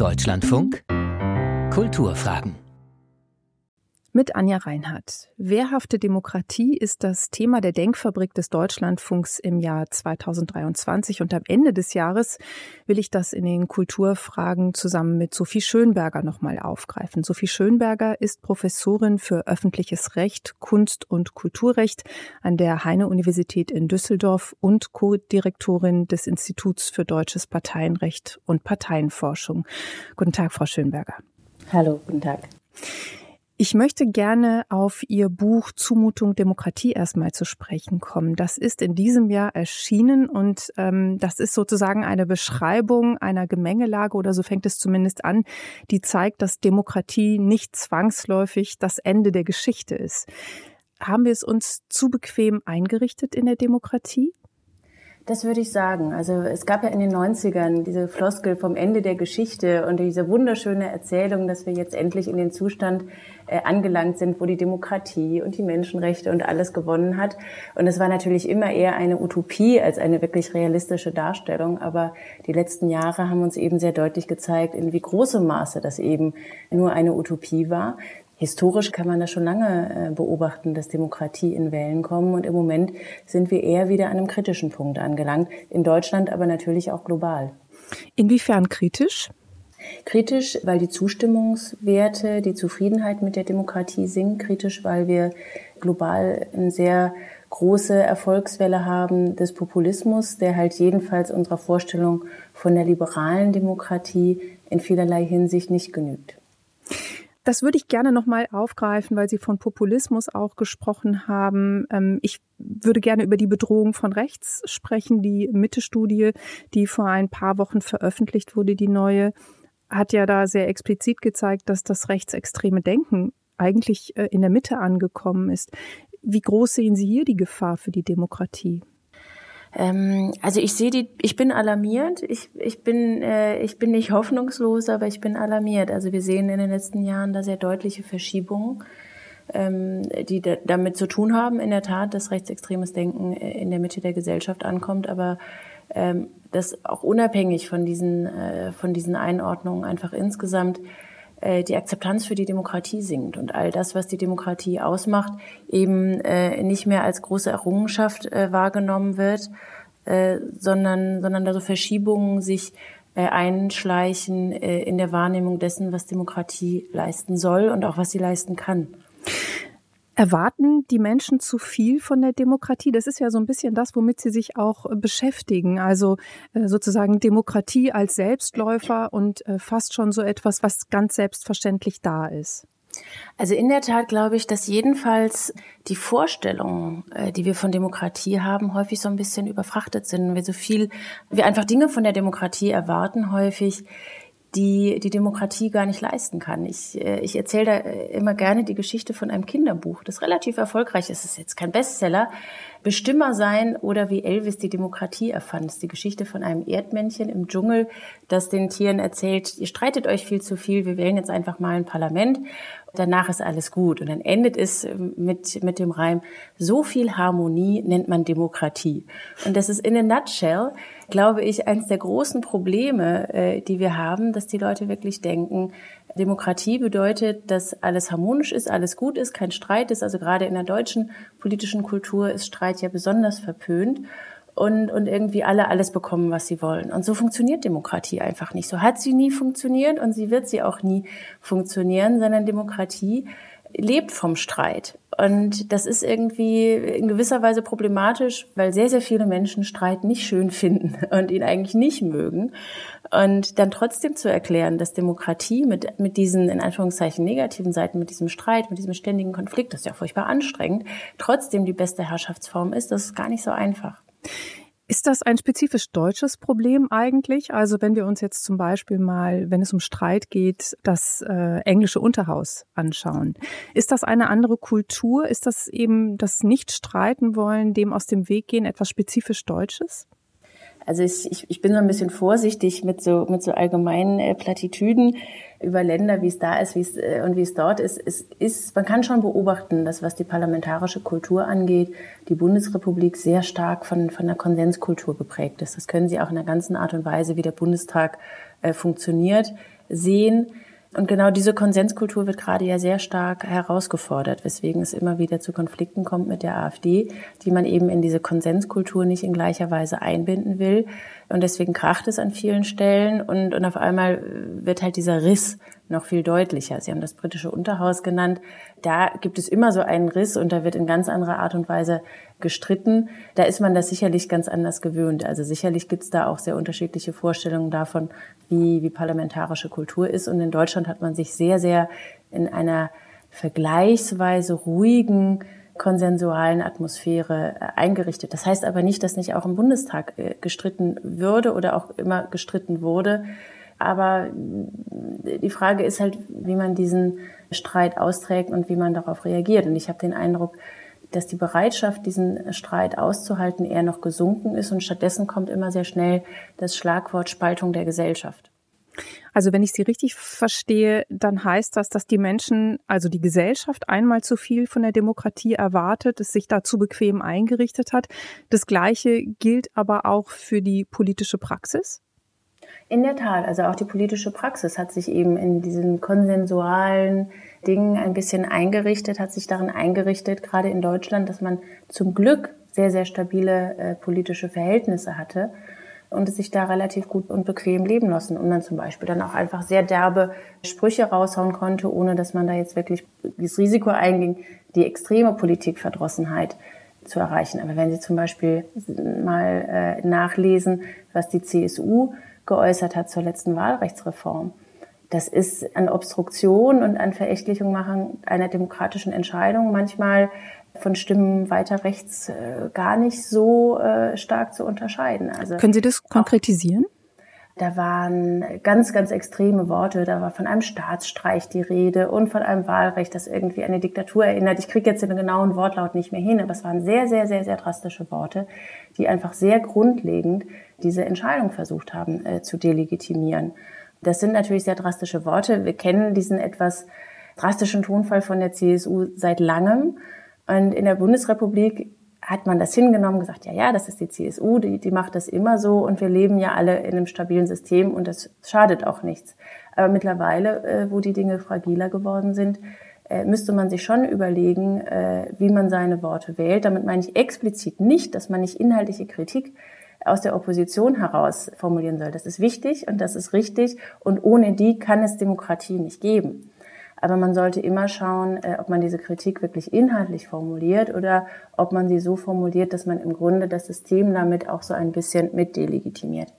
Deutschlandfunk? Kulturfragen mit Anja Reinhardt. Wehrhafte Demokratie ist das Thema der Denkfabrik des Deutschlandfunks im Jahr 2023 und am Ende des Jahres will ich das in den Kulturfragen zusammen mit Sophie Schönberger nochmal aufgreifen. Sophie Schönberger ist Professorin für öffentliches Recht, Kunst und Kulturrecht an der Heine-Universität in Düsseldorf und Co-Direktorin des Instituts für deutsches Parteienrecht und Parteienforschung. Guten Tag, Frau Schönberger. Hallo, guten Tag. Ich möchte gerne auf Ihr Buch Zumutung Demokratie erstmal zu sprechen kommen. Das ist in diesem Jahr erschienen und ähm, das ist sozusagen eine Beschreibung einer Gemengelage oder so fängt es zumindest an, die zeigt, dass Demokratie nicht zwangsläufig das Ende der Geschichte ist. Haben wir es uns zu bequem eingerichtet in der Demokratie? Das würde ich sagen. Also es gab ja in den 90ern diese Floskel vom Ende der Geschichte und diese wunderschöne Erzählung, dass wir jetzt endlich in den Zustand äh, angelangt sind, wo die Demokratie und die Menschenrechte und alles gewonnen hat. Und es war natürlich immer eher eine Utopie als eine wirklich realistische Darstellung. Aber die letzten Jahre haben uns eben sehr deutlich gezeigt, in wie großem Maße das eben nur eine Utopie war. Historisch kann man das schon lange äh, beobachten, dass Demokratie in Wellen kommen. Und im Moment sind wir eher wieder an einem kritischen Punkt angelangt. In Deutschland, aber natürlich auch global. Inwiefern kritisch? Kritisch, weil die Zustimmungswerte, die Zufriedenheit mit der Demokratie sinkt. Kritisch, weil wir global eine sehr große Erfolgswelle haben des Populismus, der halt jedenfalls unserer Vorstellung von der liberalen Demokratie in vielerlei Hinsicht nicht genügt. Das würde ich gerne nochmal aufgreifen, weil Sie von Populismus auch gesprochen haben. Ähm, ich würde gerne über die Bedrohung von rechts sprechen. Die Mitte-Studie, die vor ein paar Wochen veröffentlicht wurde, die neue, hat ja da sehr explizit gezeigt, dass das rechtsextreme Denken eigentlich äh, in der Mitte angekommen ist. Wie groß sehen Sie hier die Gefahr für die Demokratie? Ähm, also ich sehe die, ich bin alarmiert. Ich, ich bin, äh, ich bin nicht hoffnungslos, aber ich bin alarmiert. Also wir sehen in den letzten Jahren da sehr deutliche Verschiebungen, ähm, die da, damit zu tun haben, in der Tat, dass rechtsextremes Denken äh, in der Mitte der Gesellschaft ankommt, aber ähm, das auch unabhängig von diesen, äh, von diesen Einordnungen einfach insgesamt die Akzeptanz für die Demokratie sinkt und all das, was die Demokratie ausmacht, eben äh, nicht mehr als große Errungenschaft äh, wahrgenommen wird, äh, sondern, sondern da so Verschiebungen sich äh, einschleichen äh, in der Wahrnehmung dessen, was Demokratie leisten soll und auch was sie leisten kann. Erwarten die Menschen zu viel von der Demokratie? Das ist ja so ein bisschen das, womit sie sich auch äh, beschäftigen. Also äh, sozusagen Demokratie als Selbstläufer und äh, fast schon so etwas, was ganz selbstverständlich da ist. Also in der Tat glaube ich, dass jedenfalls die Vorstellungen, die wir von Demokratie haben, häufig so ein bisschen überfrachtet sind. Wir so viel, wir einfach Dinge von der Demokratie erwarten häufig, die die Demokratie gar nicht leisten kann. Ich, äh, ich erzähle da äh, immer gerne die Geschichte von einem Kinderbuch, das relativ erfolgreich ist. Es ist jetzt kein Bestseller. Bestimmer sein oder wie Elvis die Demokratie erfand. Das ist die Geschichte von einem Erdmännchen im Dschungel, das den Tieren erzählt, ihr streitet euch viel zu viel, wir wählen jetzt einfach mal ein Parlament danach ist alles gut. Und dann endet es mit, mit dem Reim, so viel Harmonie nennt man Demokratie. Und das ist in a nutshell, glaube ich, eines der großen Probleme, äh, die wir haben, dass die Leute wirklich denken, Demokratie bedeutet, dass alles harmonisch ist, alles gut ist, kein Streit ist. Also gerade in der deutschen politischen Kultur ist Streit ja besonders verpönt und, und irgendwie alle alles bekommen, was sie wollen. Und so funktioniert Demokratie einfach nicht. So hat sie nie funktioniert und sie wird sie auch nie funktionieren, sondern Demokratie lebt vom Streit. Und das ist irgendwie in gewisser Weise problematisch, weil sehr, sehr viele Menschen Streit nicht schön finden und ihn eigentlich nicht mögen. Und dann trotzdem zu erklären, dass Demokratie mit, mit diesen, in Anführungszeichen, negativen Seiten, mit diesem Streit, mit diesem ständigen Konflikt, das ist ja furchtbar anstrengend, trotzdem die beste Herrschaftsform ist, das ist gar nicht so einfach. Ist das ein spezifisch deutsches Problem eigentlich? Also wenn wir uns jetzt zum Beispiel mal, wenn es um Streit geht, das äh, englische Unterhaus anschauen, ist das eine andere Kultur? Ist das eben das Nicht-Streiten wollen, dem aus dem Weg gehen, etwas spezifisch Deutsches? Also ich, ich bin so ein bisschen vorsichtig mit so, mit so allgemeinen äh, Plattitüden über Länder, wie es da ist wie es, äh, und wie es dort ist. Es ist. Man kann schon beobachten, dass was die parlamentarische Kultur angeht, die Bundesrepublik sehr stark von, von der Konsenskultur geprägt ist. Das können Sie auch in der ganzen Art und Weise, wie der Bundestag äh, funktioniert, sehen. Und genau diese Konsenskultur wird gerade ja sehr stark herausgefordert, weswegen es immer wieder zu Konflikten kommt mit der AfD, die man eben in diese Konsenskultur nicht in gleicher Weise einbinden will. Und deswegen kracht es an vielen Stellen und, und auf einmal wird halt dieser Riss noch viel deutlicher. Sie haben das britische Unterhaus genannt. Da gibt es immer so einen Riss und da wird in ganz anderer Art und Weise gestritten. Da ist man das sicherlich ganz anders gewöhnt. Also sicherlich gibt es da auch sehr unterschiedliche Vorstellungen davon, wie, wie parlamentarische Kultur ist. Und in Deutschland hat man sich sehr, sehr in einer vergleichsweise ruhigen, konsensualen Atmosphäre äh, eingerichtet. Das heißt aber nicht, dass nicht auch im Bundestag äh, gestritten würde oder auch immer gestritten wurde. Aber die Frage ist halt, wie man diesen Streit austrägt und wie man darauf reagiert. Und ich habe den Eindruck, dass die Bereitschaft, diesen Streit auszuhalten, eher noch gesunken ist und stattdessen kommt immer sehr schnell das Schlagwort Spaltung der Gesellschaft. Also wenn ich Sie richtig verstehe, dann heißt das, dass die Menschen, also die Gesellschaft einmal zu viel von der Demokratie erwartet, es sich dazu bequem eingerichtet hat. Das Gleiche gilt aber auch für die politische Praxis? In der Tat, also auch die politische Praxis hat sich eben in diesen konsensualen Dingen ein bisschen eingerichtet, hat sich darin eingerichtet, gerade in Deutschland, dass man zum Glück sehr, sehr stabile äh, politische Verhältnisse hatte und es sich da relativ gut und bequem leben lassen und man zum Beispiel dann auch einfach sehr derbe Sprüche raushauen konnte, ohne dass man da jetzt wirklich das Risiko einging, die extreme Politikverdrossenheit zu erreichen. Aber wenn Sie zum Beispiel mal äh, nachlesen, was die CSU geäußert hat zur letzten Wahlrechtsreform, das ist an Obstruktion und an Verächtlichung machen einer demokratischen Entscheidung manchmal von Stimmen weiter rechts äh, gar nicht so äh, stark zu unterscheiden. Also können Sie das konkretisieren? Da waren ganz, ganz extreme Worte. Da war von einem Staatsstreich die Rede und von einem Wahlrecht, das irgendwie eine Diktatur erinnert. Ich kriege jetzt den genauen Wortlaut nicht mehr hin, aber es waren sehr, sehr, sehr, sehr drastische Worte, die einfach sehr grundlegend diese Entscheidung versucht haben äh, zu delegitimieren. Das sind natürlich sehr drastische Worte. Wir kennen diesen etwas drastischen Tonfall von der CSU seit langem. Und in der Bundesrepublik hat man das hingenommen, gesagt, ja, ja, das ist die CSU, die, die macht das immer so und wir leben ja alle in einem stabilen System und das schadet auch nichts. Aber mittlerweile, äh, wo die Dinge fragiler geworden sind, äh, müsste man sich schon überlegen, äh, wie man seine Worte wählt. Damit meine ich explizit nicht, dass man nicht inhaltliche Kritik aus der Opposition heraus formulieren soll. Das ist wichtig und das ist richtig und ohne die kann es Demokratie nicht geben. Aber man sollte immer schauen, äh, ob man diese Kritik wirklich inhaltlich formuliert oder ob man sie so formuliert, dass man im Grunde das System damit auch so ein bisschen mit delegitimiert.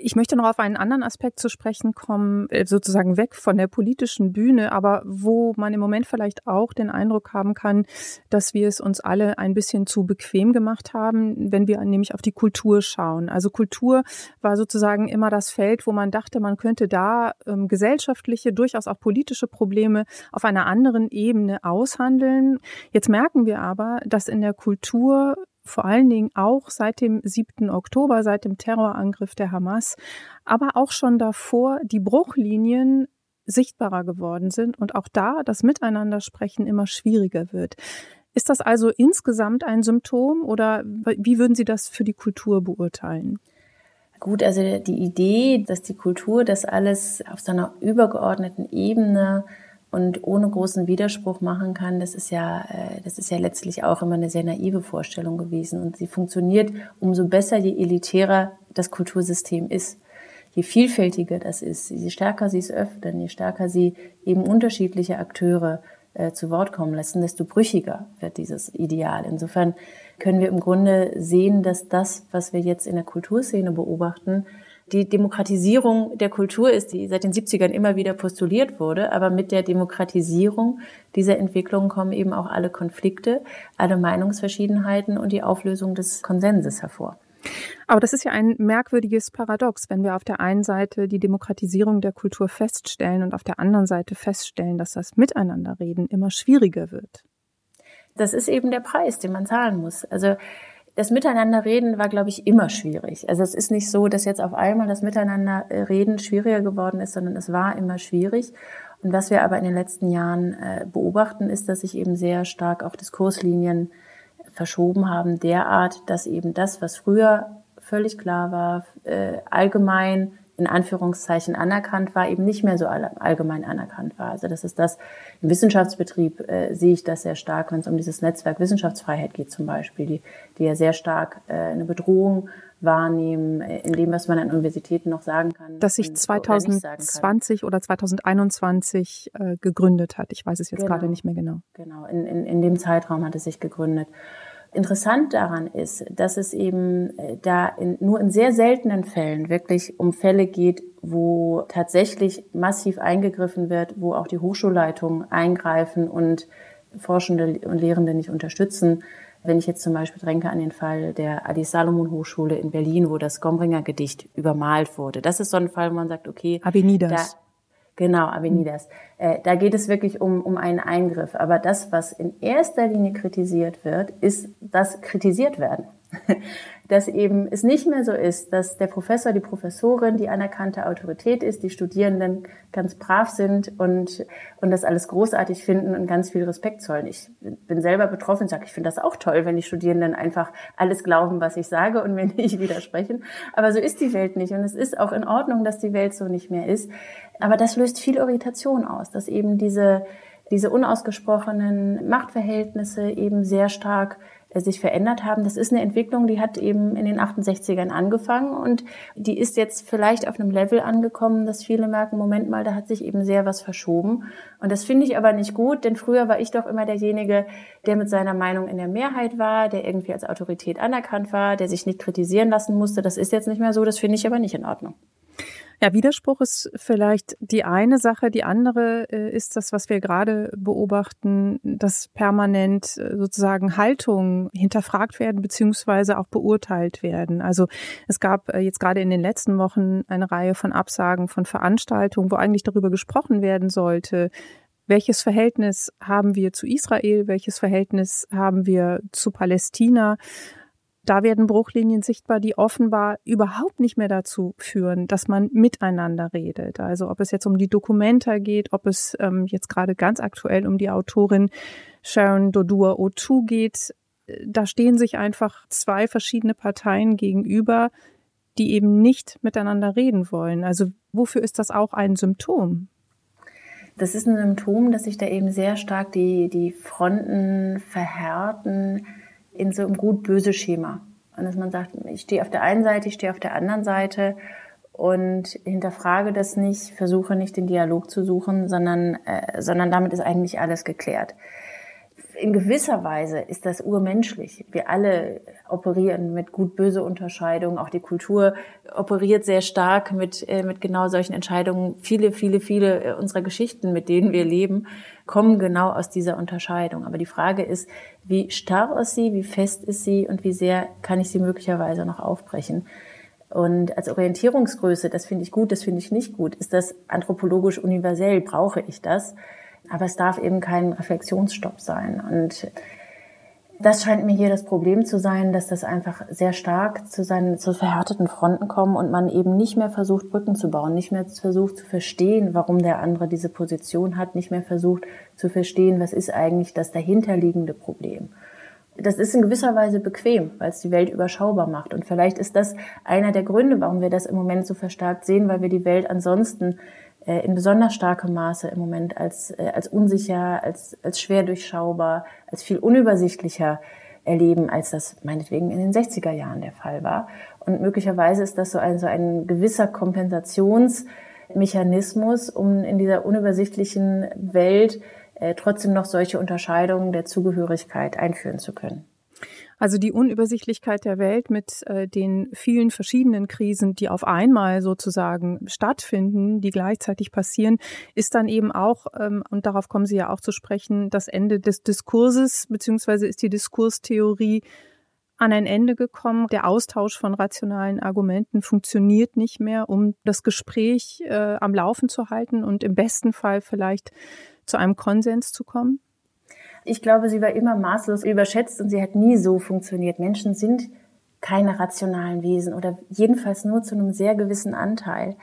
Ich möchte noch auf einen anderen Aspekt zu sprechen kommen, äh, sozusagen weg von der politischen Bühne, aber wo man im Moment vielleicht auch den Eindruck haben kann, dass wir es uns alle ein bisschen zu bequem gemacht haben, wenn wir nämlich auf die Kultur schauen. Also Kultur war sozusagen immer das Feld, wo man dachte, man könnte da ähm, gesellschaftliche, durchaus auch politische Probleme auf einer anderen Ebene aushandeln. Jetzt merken wir aber, dass in der Kultur vor allen Dingen auch seit dem 7. Oktober, seit dem Terrorangriff der Hamas, aber auch schon davor die Bruchlinien sichtbarer geworden sind und auch da das Miteinandersprechen immer schwieriger wird. Ist das also insgesamt ein Symptom oder wie würden Sie das für die Kultur beurteilen? Gut, also die Idee, dass die Kultur das alles auf so einer übergeordneten Ebene und ohne großen Widerspruch machen kann, das ist ja, äh, das ist ja letztlich auch immer eine sehr naive Vorstellung gewesen. Und sie funktioniert umso besser, je elitärer das Kultursystem ist. Je vielfältiger das ist, je stärker sie es öffnen, je stärker sie eben unterschiedliche Akteure äh, zu Wort kommen lassen, desto brüchiger wird dieses Ideal. Insofern können wir im Grunde sehen, dass das, was wir jetzt in der Kulturszene beobachten, die Demokratisierung der Kultur ist, die seit den 70ern immer wieder postuliert wurde. Aber mit der Demokratisierung dieser Entwicklung kommen eben auch alle Konflikte, alle Meinungsverschiedenheiten und die Auflösung des Konsenses hervor. Aber das ist ja ein merkwürdiges Paradox, wenn wir auf der einen Seite die Demokratisierung der Kultur feststellen und auf der anderen Seite feststellen, dass das Miteinanderreden immer schwieriger wird. Das ist eben der Preis, den man zahlen muss. Also das Miteinanderreden war, glaube ich, immer schwierig. Also es ist nicht so, dass jetzt auf einmal das Miteinanderreden schwieriger geworden ist, sondern es war immer schwierig. Und was wir aber in den letzten Jahren äh, beobachten, ist, dass sich eben sehr stark auch Diskurslinien verschoben haben, derart, dass eben das, was früher völlig klar war, äh, allgemein in Anführungszeichen anerkannt war, eben nicht mehr so allgemein anerkannt war. Also das ist das, im Wissenschaftsbetrieb äh, sehe ich das sehr stark, wenn es um dieses Netzwerk Wissenschaftsfreiheit geht zum Beispiel, die, die ja sehr stark äh, eine Bedrohung wahrnehmen, äh, in dem, was man an Universitäten noch sagen kann. Das sich 2020 oder, oder 2021 äh, gegründet hat. Ich weiß es jetzt genau. gerade nicht mehr genau. Genau, in, in, in dem Zeitraum hat es sich gegründet. Interessant daran ist, dass es eben äh, da in, nur in sehr seltenen Fällen wirklich um Fälle geht, wo tatsächlich massiv eingegriffen wird, wo auch die Hochschulleitungen eingreifen und Forschende und Lehrende nicht unterstützen. Wenn ich jetzt zum Beispiel denke an den Fall der Adi Salomon Hochschule in Berlin, wo das Gombringer Gedicht übermalt wurde. Das ist so ein Fall, wo man sagt, okay, Avenidas. Da, Genau, Avenidas. Äh, da geht es wirklich um, um einen Eingriff. Aber das, was in erster Linie kritisiert wird, ist das kritisiert werden. dass eben es nicht mehr so ist, dass der Professor, die Professorin die anerkannte Autorität ist, die Studierenden ganz brav sind und, und das alles großartig finden und ganz viel Respekt zollen. Ich bin selber betroffen und sage, ich finde das auch toll, wenn die Studierenden einfach alles glauben, was ich sage und mir nicht widersprechen. Aber so ist die Welt nicht und es ist auch in Ordnung, dass die Welt so nicht mehr ist. Aber das löst viel Irritation aus, dass eben diese, diese unausgesprochenen Machtverhältnisse eben sehr stark sich verändert haben. Das ist eine Entwicklung, die hat eben in den 68ern angefangen und die ist jetzt vielleicht auf einem Level angekommen, dass viele merken, Moment mal, da hat sich eben sehr was verschoben. Und das finde ich aber nicht gut, denn früher war ich doch immer derjenige, der mit seiner Meinung in der Mehrheit war, der irgendwie als Autorität anerkannt war, der sich nicht kritisieren lassen musste. Das ist jetzt nicht mehr so, das finde ich aber nicht in Ordnung. Ja, Widerspruch ist vielleicht die eine Sache. Die andere äh, ist das, was wir gerade beobachten, dass permanent äh, sozusagen Haltungen hinterfragt werden beziehungsweise auch beurteilt werden. Also es gab äh, jetzt gerade in den letzten Wochen eine Reihe von Absagen von Veranstaltungen, wo eigentlich darüber gesprochen werden sollte, welches Verhältnis haben wir zu Israel, welches Verhältnis haben wir zu Palästina da werden Bruchlinien sichtbar, die offenbar überhaupt nicht mehr dazu führen, dass man miteinander redet. Also ob es jetzt um die Dokumenta geht, ob es ähm, jetzt gerade ganz aktuell um die Autorin Sharon Dodua Otu geht, da stehen sich einfach zwei verschiedene Parteien gegenüber, die eben nicht miteinander reden wollen. Also wofür ist das auch ein Symptom? Das ist ein Symptom, dass sich da eben sehr stark die, die Fronten verhärten, in so einem gut-böse Schema. Und dass man sagt, ich stehe auf der einen Seite, ich stehe auf der anderen Seite und hinterfrage das nicht, versuche nicht den Dialog zu suchen, sondern, äh, sondern damit ist eigentlich alles geklärt. In gewisser Weise ist das urmenschlich. Wir alle operieren mit gut-böse Unterscheidungen. Auch die Kultur operiert sehr stark mit, äh, mit genau solchen Entscheidungen. Viele, viele, viele äh, unserer Geschichten, mit denen wir leben, kommen genau aus dieser Unterscheidung. Aber die Frage ist, wie starr ist sie, wie fest ist sie und wie sehr kann ich sie möglicherweise noch aufbrechen? Und als Orientierungsgröße, das finde ich gut, das finde ich nicht gut, ist das anthropologisch universell, brauche ich das. Aber es darf eben kein Reflexionsstopp sein. Und das scheint mir hier das Problem zu sein, dass das einfach sehr stark zu seinen zu verhärteten Fronten kommen und man eben nicht mehr versucht, Brücken zu bauen, nicht mehr versucht zu verstehen, warum der andere diese Position hat, nicht mehr versucht zu verstehen, was ist eigentlich das dahinterliegende Problem. Das ist in gewisser Weise bequem, weil es die Welt überschaubar macht. Und vielleicht ist das einer der Gründe, warum wir das im Moment so verstärkt sehen, weil wir die Welt ansonsten in besonders starkem Maße im Moment als, äh, als unsicher, als, als schwer durchschaubar, als viel unübersichtlicher erleben, als das meinetwegen in den 60er Jahren der Fall war. Und möglicherweise ist das so ein, so ein gewisser Kompensationsmechanismus, um in dieser unübersichtlichen Welt äh, trotzdem noch solche Unterscheidungen der Zugehörigkeit einführen zu können. Also die Unübersichtlichkeit der Welt mit äh, den vielen verschiedenen Krisen, die auf einmal sozusagen stattfinden, die gleichzeitig passieren, ist dann eben auch, ähm, und darauf kommen Sie ja auch zu sprechen, das Ende des Diskurses, beziehungsweise ist die Diskurstheorie an ein Ende gekommen. Der Austausch von rationalen Argumenten funktioniert nicht mehr, um das Gespräch äh, am Laufen zu halten und im besten Fall vielleicht zu einem Konsens zu kommen? Ich glaube, sie war immer maßlos überschätzt und sie hat nie so funktioniert. Menschen sind keine rationalen Wesen oder jedenfalls nur zu einem sehr gewissen Anteil.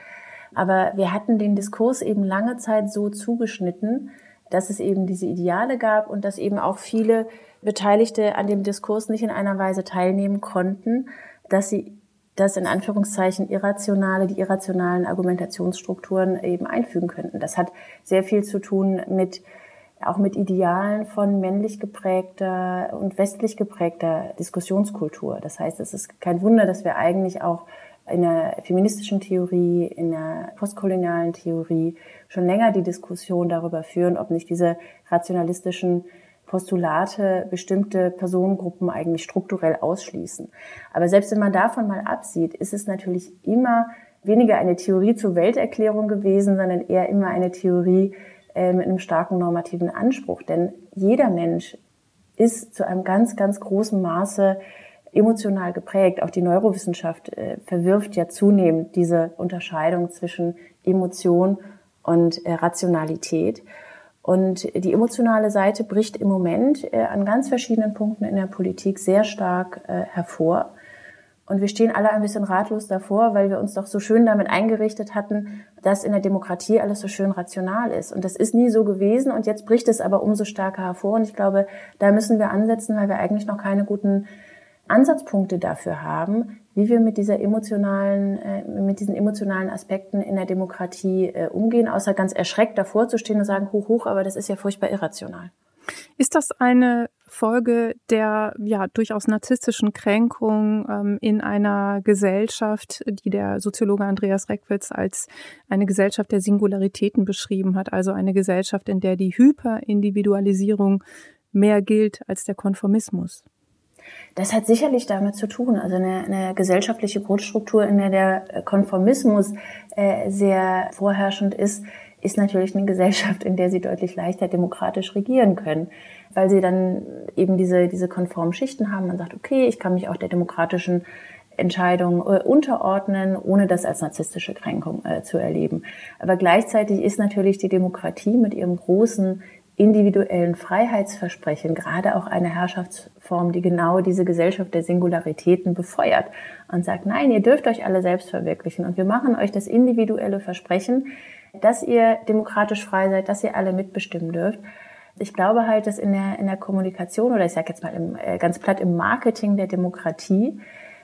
Aber wir hatten den Diskurs eben lange Zeit so zugeschnitten, dass es eben diese Ideale gab und dass eben auch viele Beteiligte an dem Diskurs nicht in einer Weise teilnehmen konnten, dass sie das in Anführungszeichen irrationale, die irrationalen Argumentationsstrukturen eben einfügen könnten. Das hat sehr viel zu tun mit auch mit Idealen von männlich geprägter und westlich geprägter Diskussionskultur. Das heißt, es ist kein Wunder, dass wir eigentlich auch in der feministischen Theorie, in der postkolonialen Theorie schon länger die Diskussion darüber führen, ob nicht diese rationalistischen Postulate bestimmte Personengruppen eigentlich strukturell ausschließen. Aber selbst wenn man davon mal absieht, ist es natürlich immer weniger eine Theorie zur Welterklärung gewesen, sondern eher immer eine Theorie äh, mit einem starken normativen Anspruch. Denn jeder Mensch ist zu einem ganz, ganz großen Maße emotional geprägt. Auch die Neurowissenschaft äh, verwirft ja zunehmend diese Unterscheidung zwischen Emotion und äh, Rationalität. Und die emotionale Seite bricht im Moment an ganz verschiedenen Punkten in der Politik sehr stark hervor. Und wir stehen alle ein bisschen ratlos davor, weil wir uns doch so schön damit eingerichtet hatten, dass in der Demokratie alles so schön rational ist. Und das ist nie so gewesen und jetzt bricht es aber umso stärker hervor. Und ich glaube, da müssen wir ansetzen, weil wir eigentlich noch keine guten Ansatzpunkte dafür haben, wie wir mit dieser emotionalen, äh, mit diesen emotionalen Aspekten in der Demokratie äh, umgehen, außer ganz erschreckt davor zu stehen und sagen, hoch, hoch, aber das ist ja furchtbar irrational. Ist das eine Folge der ja durchaus narzisstischen Kränkung ähm, in einer Gesellschaft, die der Soziologe Andreas Reckwitz als eine Gesellschaft der Singularitäten beschrieben hat, also eine Gesellschaft, in der die Hyperindividualisierung mehr gilt als der Konformismus? Das hat sicherlich damit zu tun. Also eine, eine gesellschaftliche Grundstruktur, in der der Konformismus äh, sehr vorherrschend ist, ist natürlich eine Gesellschaft, in der sie deutlich leichter demokratisch regieren können, weil sie dann eben diese, diese konformen Schichten haben. Man sagt, okay, ich kann mich auch der demokratischen Entscheidung äh, unterordnen, ohne das als narzisstische Kränkung äh, zu erleben. Aber gleichzeitig ist natürlich die Demokratie mit ihrem großen individuellen Freiheitsversprechen gerade auch eine Herrschaftsform, die genau diese Gesellschaft der Singularitäten befeuert und sagt, nein, ihr dürft euch alle selbst verwirklichen und wir machen euch das individuelle Versprechen, dass ihr demokratisch frei seid, dass ihr alle mitbestimmen dürft. Ich glaube halt, dass in der, in der Kommunikation oder ich sage jetzt mal im, äh, ganz platt im Marketing der Demokratie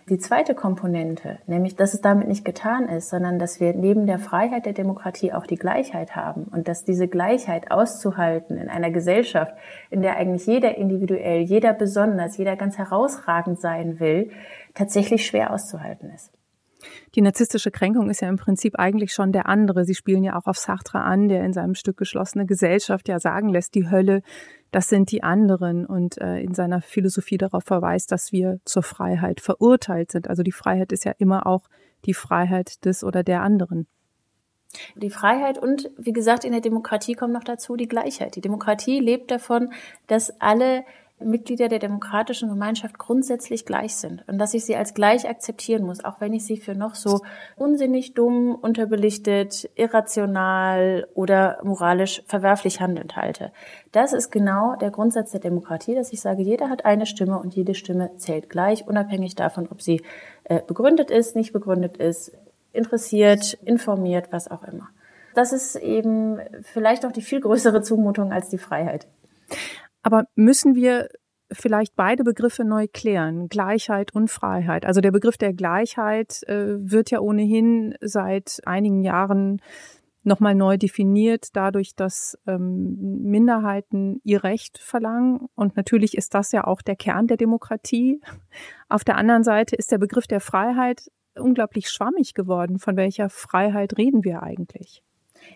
die zweite Komponente, nämlich dass es damit nicht getan ist, sondern dass wir neben der Freiheit der Demokratie auch die Gleichheit haben und dass diese Gleichheit auszuhalten in einer Gesellschaft, in der eigentlich jeder individuell, jeder besonders, jeder ganz herausragend sein will, tatsächlich schwer auszuhalten ist. Die narzisstische Kränkung ist ja im Prinzip eigentlich schon der andere. Sie spielen ja auch auf Sartre an, der in seinem Stück Geschlossene Gesellschaft ja sagen lässt, die Hölle das sind die anderen und äh, in seiner Philosophie darauf verweist, dass wir zur Freiheit verurteilt sind. Also die Freiheit ist ja immer auch die Freiheit des oder der anderen. Die Freiheit und, wie gesagt, in der Demokratie kommt noch dazu die Gleichheit. Die Demokratie lebt davon, dass alle Mitglieder der demokratischen Gemeinschaft grundsätzlich gleich sind und dass ich sie als gleich akzeptieren muss, auch wenn ich sie für noch so unsinnig, dumm, unterbelichtet, irrational oder moralisch verwerflich handelnd halte. Das ist genau der Grundsatz der Demokratie, dass ich sage, jeder hat eine Stimme und jede Stimme zählt gleich, unabhängig davon, ob sie äh, begründet ist, nicht begründet ist, interessiert, informiert, was auch immer. Das ist eben vielleicht auch die viel größere Zumutung als die Freiheit. Aber müssen wir vielleicht beide Begriffe neu klären, Gleichheit und Freiheit. Also der Begriff der Gleichheit äh, wird ja ohnehin seit einigen Jahren nochmal neu definiert, dadurch, dass ähm, Minderheiten ihr Recht verlangen. Und natürlich ist das ja auch der Kern der Demokratie. Auf der anderen Seite ist der Begriff der Freiheit unglaublich schwammig geworden. Von welcher Freiheit reden wir eigentlich?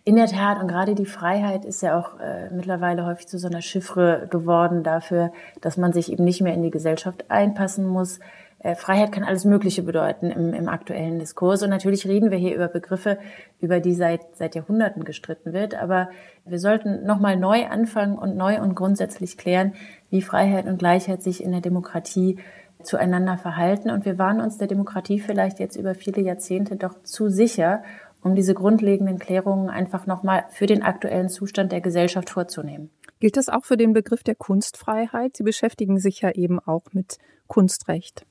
In der Tat, und gerade die Freiheit ist ja auch äh, mittlerweile häufig zu so einer Chiffre geworden dafür, dass man sich eben nicht mehr in die Gesellschaft einpassen muss. Äh, Freiheit kann alles Mögliche bedeuten im, im aktuellen Diskurs. Und natürlich reden wir hier über Begriffe, über die seit, seit Jahrhunderten gestritten wird. Aber wir sollten nochmal neu anfangen und neu und grundsätzlich klären, wie Freiheit und Gleichheit sich in der Demokratie zueinander verhalten. Und wir waren uns der Demokratie vielleicht jetzt über viele Jahrzehnte doch zu sicher um diese grundlegenden Klärungen einfach nochmal für den aktuellen Zustand der Gesellschaft vorzunehmen. Gilt das auch für den Begriff der Kunstfreiheit? Sie beschäftigen sich ja eben auch mit Kunstrecht.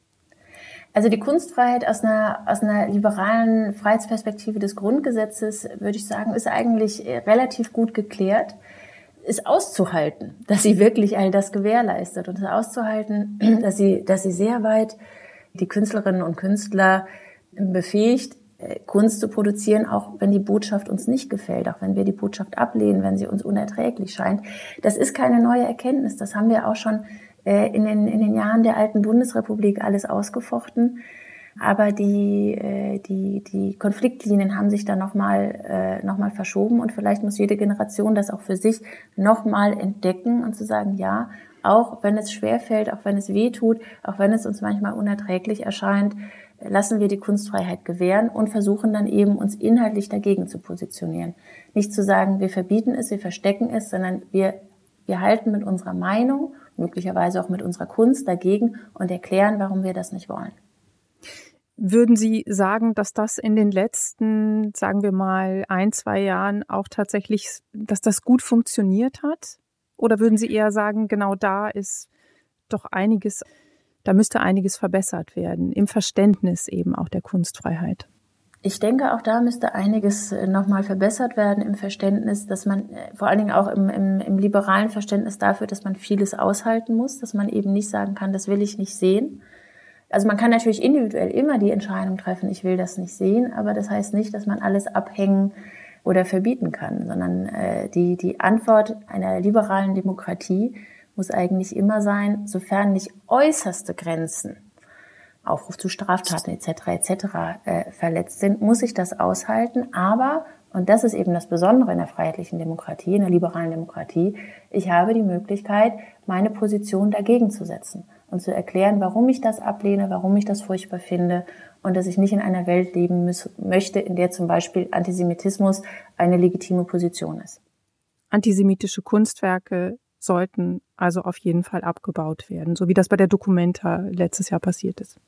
Also die Kunstfreiheit aus einer, aus einer liberalen Freiheitsperspektive des Grundgesetzes, würde ich sagen, ist eigentlich relativ gut geklärt. Ist auszuhalten, dass sie wirklich all das gewährleistet und ist auszuhalten, dass sie, dass sie sehr weit die Künstlerinnen und Künstler befähigt, äh, Kunst zu produzieren, auch wenn die Botschaft uns nicht gefällt, auch wenn wir die Botschaft ablehnen, wenn sie uns unerträglich scheint. Das ist keine neue Erkenntnis. Das haben wir auch schon äh, in den, in den Jahren der alten Bundesrepublik alles ausgefochten. Aber die, äh, die, die Konfliktlinien haben sich dann nochmal noch verschoben und vielleicht muss jede Generation das auch für sich nochmal entdecken und zu sagen, ja, auch wenn es schwerfällt, auch wenn es weh tut, auch wenn es uns manchmal unerträglich erscheint, lassen wir die Kunstfreiheit gewähren und versuchen dann eben uns inhaltlich dagegen zu positionieren. Nicht zu sagen, wir verbieten es, wir verstecken es, sondern wir, wir halten mit unserer Meinung, möglicherweise auch mit unserer Kunst dagegen und erklären, warum wir das nicht wollen. Würden Sie sagen, dass das in den letzten, sagen wir mal, ein, zwei Jahren auch tatsächlich, dass das gut funktioniert hat? Oder würden Sie eher sagen, genau da ist doch einiges da müsste einiges verbessert werden, im Verständnis eben auch der Kunstfreiheit. Ich denke, auch da müsste einiges äh, nochmal verbessert werden im Verständnis, dass man, äh, vor allen Dingen auch im, im, im liberalen Verständnis dafür, dass man vieles aushalten muss, dass man eben nicht sagen kann, das will ich nicht sehen. Also man kann natürlich individuell immer die Entscheidung treffen, ich will das nicht sehen, aber das heißt nicht, dass man alles abhängen oder verbieten kann, sondern äh, die, die Antwort einer liberalen Demokratie muss eigentlich immer sein, sofern nicht äußerste Grenzen, Aufruf zu Straftaten etc. etc. Äh, verletzt sind, muss ich das aushalten. Aber und das ist eben das Besondere in der freiheitlichen Demokratie, in der liberalen Demokratie. Ich habe die Möglichkeit, meine Position dagegen zu setzen und zu erklären, warum ich das ablehne, warum ich das furchtbar finde und dass ich nicht in einer Welt leben muss, möchte, in der zum Beispiel Antisemitismus eine legitime Position ist. Antisemitische Kunstwerke sollten also auf jeden Fall abgebaut werden, so wie das bei der Documenta letztes Jahr passiert ist.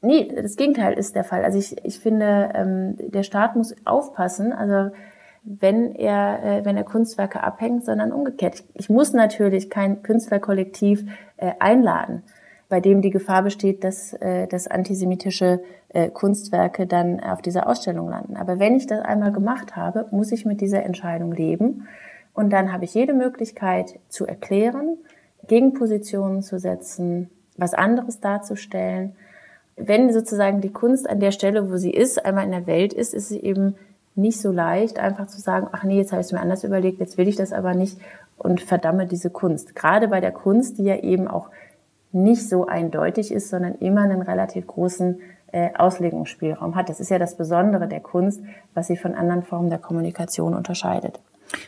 Nee, das Gegenteil ist der Fall. Also ich, ich finde, ähm, der Staat muss aufpassen, also wenn er, äh, wenn er Kunstwerke abhängt, sondern umgekehrt. Ich, ich muss natürlich kein Künstlerkollektiv äh, einladen, bei dem die Gefahr besteht, dass, äh, dass antisemitische äh, Kunstwerke dann auf dieser Ausstellung landen. Aber wenn ich das einmal gemacht habe, muss ich mit dieser Entscheidung leben und dann habe ich jede Möglichkeit zu erklären, Gegenpositionen zu setzen, was anderes darzustellen. Wenn sozusagen die Kunst an der Stelle, wo sie ist, einmal in der Welt ist, ist sie eben nicht so leicht, einfach zu sagen, ach nee, jetzt habe ich es mir anders überlegt, jetzt will ich das aber nicht und verdamme diese Kunst. Gerade bei der Kunst, die ja eben auch nicht so eindeutig ist, sondern immer einen relativ großen äh, Auslegungsspielraum hat. Das ist ja das Besondere der Kunst, was sie von anderen Formen der Kommunikation unterscheidet.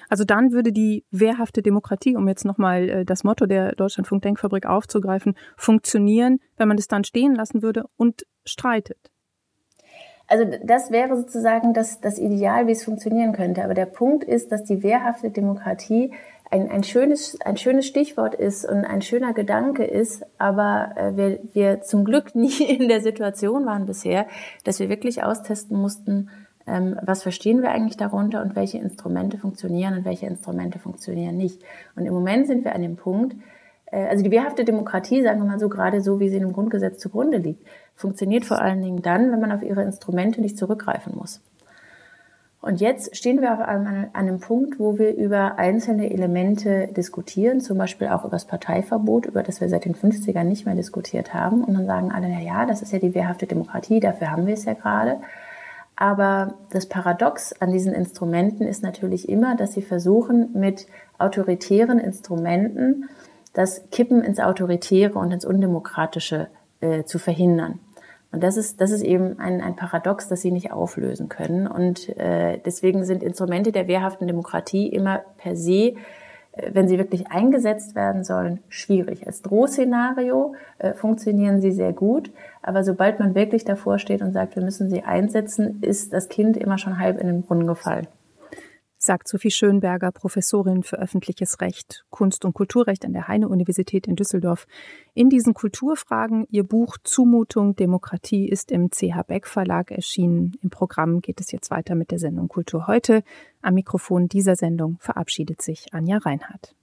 Also dann würde die wehrhafte Demokratie, um jetzt nochmal äh, das Motto der Deutschlandfunk Denkfabrik aufzugreifen, funktionieren, wenn man das dann stehen lassen würde und streitet. Also das wäre sozusagen das, das Ideal, wie es funktionieren könnte. Aber der Punkt ist, dass die wehrhafte Demokratie ein, ein, schönes, ein schönes Stichwort ist und ein schöner Gedanke ist, aber äh, wir, wir zum Glück nie in der Situation waren bisher, dass wir wirklich austesten mussten, ähm, was verstehen wir eigentlich darunter und welche Instrumente funktionieren und welche Instrumente funktionieren nicht. Und im Moment sind wir an dem Punkt, äh, also die wehrhafte Demokratie, sagen wir mal so, gerade so, wie sie im Grundgesetz zugrunde liegt, funktioniert vor allen Dingen dann, wenn man auf ihre Instrumente nicht zurückgreifen muss. Und jetzt stehen wir auf einem, an einem Punkt, wo wir über einzelne Elemente diskutieren, zum Beispiel auch über das Parteiverbot, über das wir seit den 50ern nicht mehr diskutiert haben. Und dann sagen alle, na ja, das ist ja die wehrhafte Demokratie, dafür haben wir es ja gerade. Aber das Paradox an diesen Instrumenten ist natürlich immer, dass sie versuchen, mit autoritären Instrumenten das Kippen ins Autoritäre und ins Undemokratische äh, zu verhindern. Und das ist, das ist eben ein, ein Paradox, das sie nicht auflösen können. Und äh, deswegen sind Instrumente der wehrhaften Demokratie immer per se wenn sie wirklich eingesetzt werden sollen, schwierig. Als Drohszenario äh, funktionieren sie sehr gut, aber sobald man wirklich davor steht und sagt, wir müssen sie einsetzen, ist das Kind immer schon halb in den Brunnen gefallen sagt Sophie Schönberger, Professorin für öffentliches Recht, Kunst- und Kulturrecht an der Heine-Universität in Düsseldorf. In diesen Kulturfragen ihr Buch Zumutung Demokratie ist im CH Beck Verlag erschienen. Im Programm geht es jetzt weiter mit der Sendung Kultur heute. Am Mikrofon dieser Sendung verabschiedet sich Anja Reinhardt.